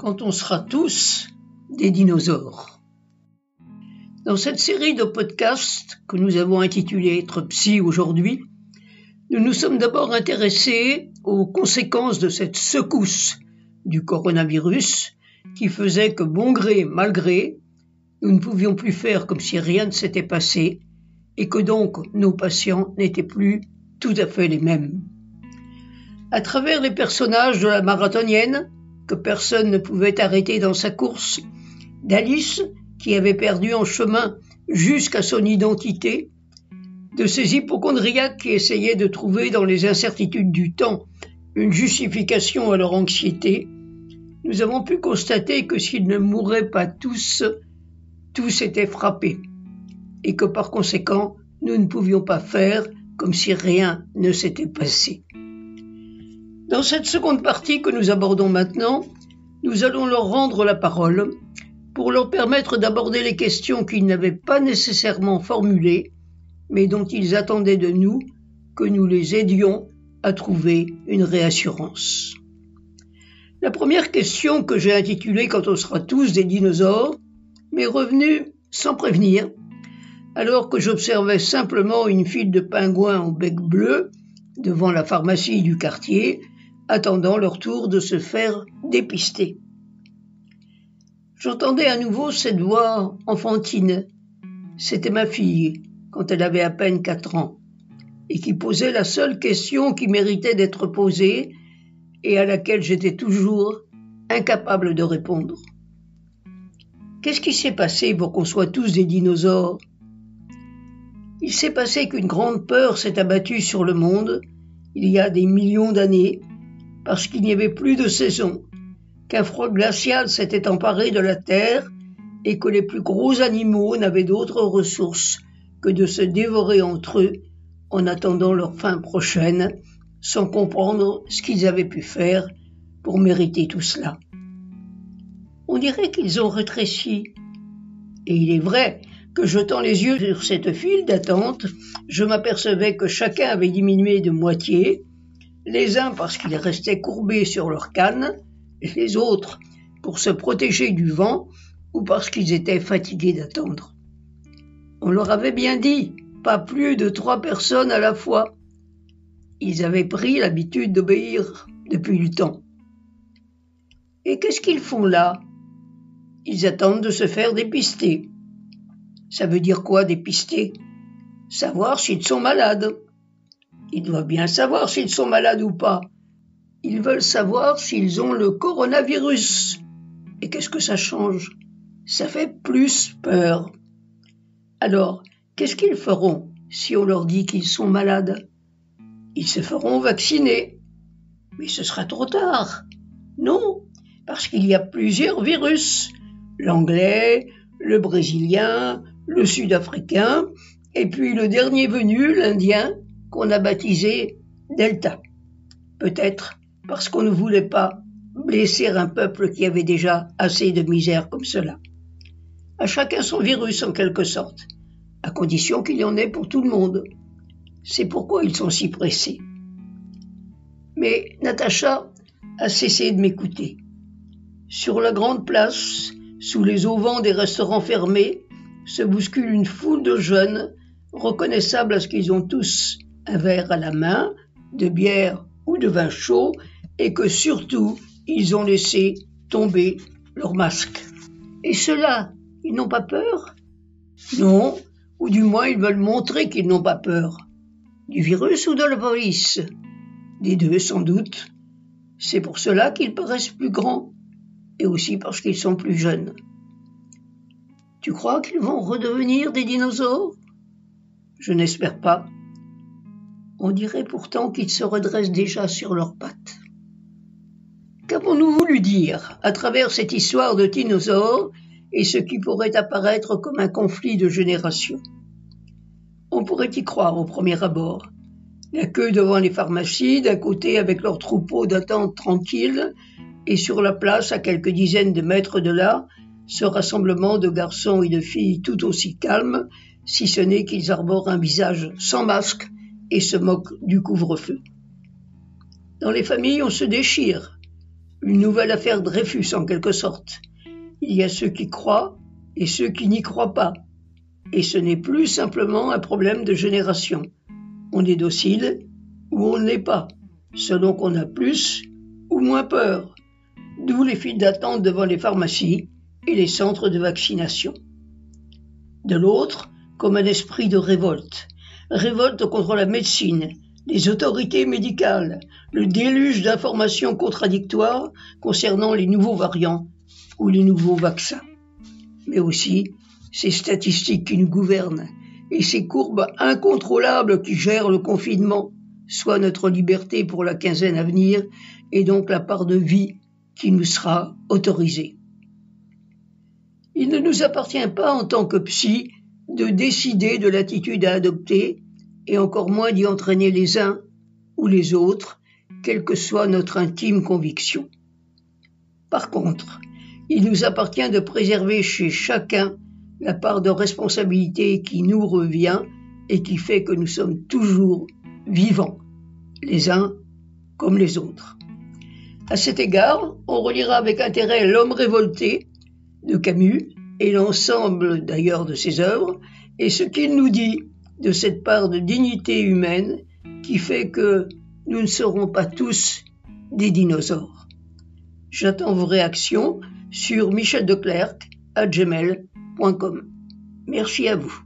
quand on sera tous des dinosaures. Dans cette série de podcasts que nous avons intitulé Être psy aujourd'hui, nous nous sommes d'abord intéressés aux conséquences de cette secousse du coronavirus qui faisait que bon gré, mal gré, nous ne pouvions plus faire comme si rien ne s'était passé et que donc nos patients n'étaient plus tout à fait les mêmes. À travers les personnages de la marathonienne, que personne ne pouvait arrêter dans sa course, d'Alice, qui avait perdu en chemin jusqu'à son identité, de ces hypochondriaques qui essayaient de trouver dans les incertitudes du temps une justification à leur anxiété, nous avons pu constater que s'ils ne mouraient pas tous, tous étaient frappés, et que par conséquent, nous ne pouvions pas faire comme si rien ne s'était passé. Dans cette seconde partie que nous abordons maintenant, nous allons leur rendre la parole pour leur permettre d'aborder les questions qu'ils n'avaient pas nécessairement formulées, mais dont ils attendaient de nous que nous les aidions à trouver une réassurance. La première question que j'ai intitulée Quand on sera tous des dinosaures m'est revenue sans prévenir, alors que j'observais simplement une file de pingouins au bec bleu devant la pharmacie du quartier attendant leur tour de se faire dépister. J'entendais à nouveau cette voix enfantine. C'était ma fille, quand elle avait à peine quatre ans, et qui posait la seule question qui méritait d'être posée et à laquelle j'étais toujours incapable de répondre. Qu'est-ce qui s'est passé pour qu'on soit tous des dinosaures? Il s'est passé qu'une grande peur s'est abattue sur le monde il y a des millions d'années parce qu'il n'y avait plus de saison, qu'un froid glacial s'était emparé de la terre et que les plus gros animaux n'avaient d'autre ressource que de se dévorer entre eux en attendant leur fin prochaine, sans comprendre ce qu'ils avaient pu faire pour mériter tout cela. On dirait qu'ils ont rétréci. Et il est vrai que jetant les yeux sur cette file d'attente, je m'apercevais que chacun avait diminué de moitié, les uns parce qu'ils restaient courbés sur leur canne, et les autres pour se protéger du vent ou parce qu'ils étaient fatigués d'attendre. On leur avait bien dit, pas plus de trois personnes à la fois. Ils avaient pris l'habitude d'obéir depuis le temps. Et qu'est-ce qu'ils font là? Ils attendent de se faire dépister. Ça veut dire quoi dépister? Savoir s'ils sont malades. Ils doivent bien savoir s'ils sont malades ou pas. Ils veulent savoir s'ils ont le coronavirus. Et qu'est-ce que ça change? Ça fait plus peur. Alors, qu'est-ce qu'ils feront si on leur dit qu'ils sont malades? Ils se feront vacciner. Mais ce sera trop tard. Non, parce qu'il y a plusieurs virus. L'anglais, le brésilien, le sud-africain, et puis le dernier venu, l'indien, qu'on a baptisé Delta. Peut-être parce qu'on ne voulait pas blesser un peuple qui avait déjà assez de misère comme cela. À chacun son virus en quelque sorte, à condition qu'il y en ait pour tout le monde. C'est pourquoi ils sont si pressés. Mais Natacha a cessé de m'écouter. Sur la grande place, sous les auvents des restaurants fermés, se bouscule une foule de jeunes, reconnaissables à ce qu'ils ont tous un verre à la main, de bière ou de vin chaud, et que surtout ils ont laissé tomber leur masque. Et ceux-là, ils n'ont pas peur? Non, ou du moins ils veulent montrer qu'ils n'ont pas peur. Du virus ou de la police? Des deux sans doute. C'est pour cela qu'ils paraissent plus grands, et aussi parce qu'ils sont plus jeunes. Tu crois qu'ils vont redevenir des dinosaures? Je n'espère pas. On dirait pourtant qu'ils se redressent déjà sur leurs pattes. Qu'avons-nous voulu dire à travers cette histoire de dinosaures et ce qui pourrait apparaître comme un conflit de générations? On pourrait y croire au premier abord. La queue devant les pharmacies, d'un côté avec leur troupeau d'attente tranquille, et sur la place, à quelques dizaines de mètres de là, ce rassemblement de garçons et de filles tout aussi calmes, si ce n'est qu'ils arborent un visage sans masque et se moquent du couvre-feu. Dans les familles, on se déchire. une nouvelle affaire Dreyfus en quelque sorte. Il y a ceux qui croient et ceux qui n'y croient pas. Et ce n'est plus simplement un problème de génération. On est docile ou on ne l'est pas, selon qu'on a plus ou moins peur. D'où les files d'attente devant les pharmacies et les centres de vaccination. De l'autre, comme un esprit de révolte. Révolte contre la médecine, les autorités médicales, le déluge d'informations contradictoires concernant les nouveaux variants ou les nouveaux vaccins. Mais aussi ces statistiques qui nous gouvernent et ces courbes incontrôlables qui gèrent le confinement, soit notre liberté pour la quinzaine à venir et donc la part de vie qui nous sera autorisée. Il ne nous appartient pas en tant que psy de décider de l'attitude à adopter et encore moins d'y entraîner les uns ou les autres, quelle que soit notre intime conviction. Par contre, il nous appartient de préserver chez chacun la part de responsabilité qui nous revient et qui fait que nous sommes toujours vivants, les uns comme les autres. À cet égard, on relira avec intérêt L'homme révolté de Camus et l'ensemble d'ailleurs de ses œuvres, et ce qu'il nous dit de cette part de dignité humaine qui fait que nous ne serons pas tous des dinosaures. J'attends vos réactions sur gmail.com. Merci à vous.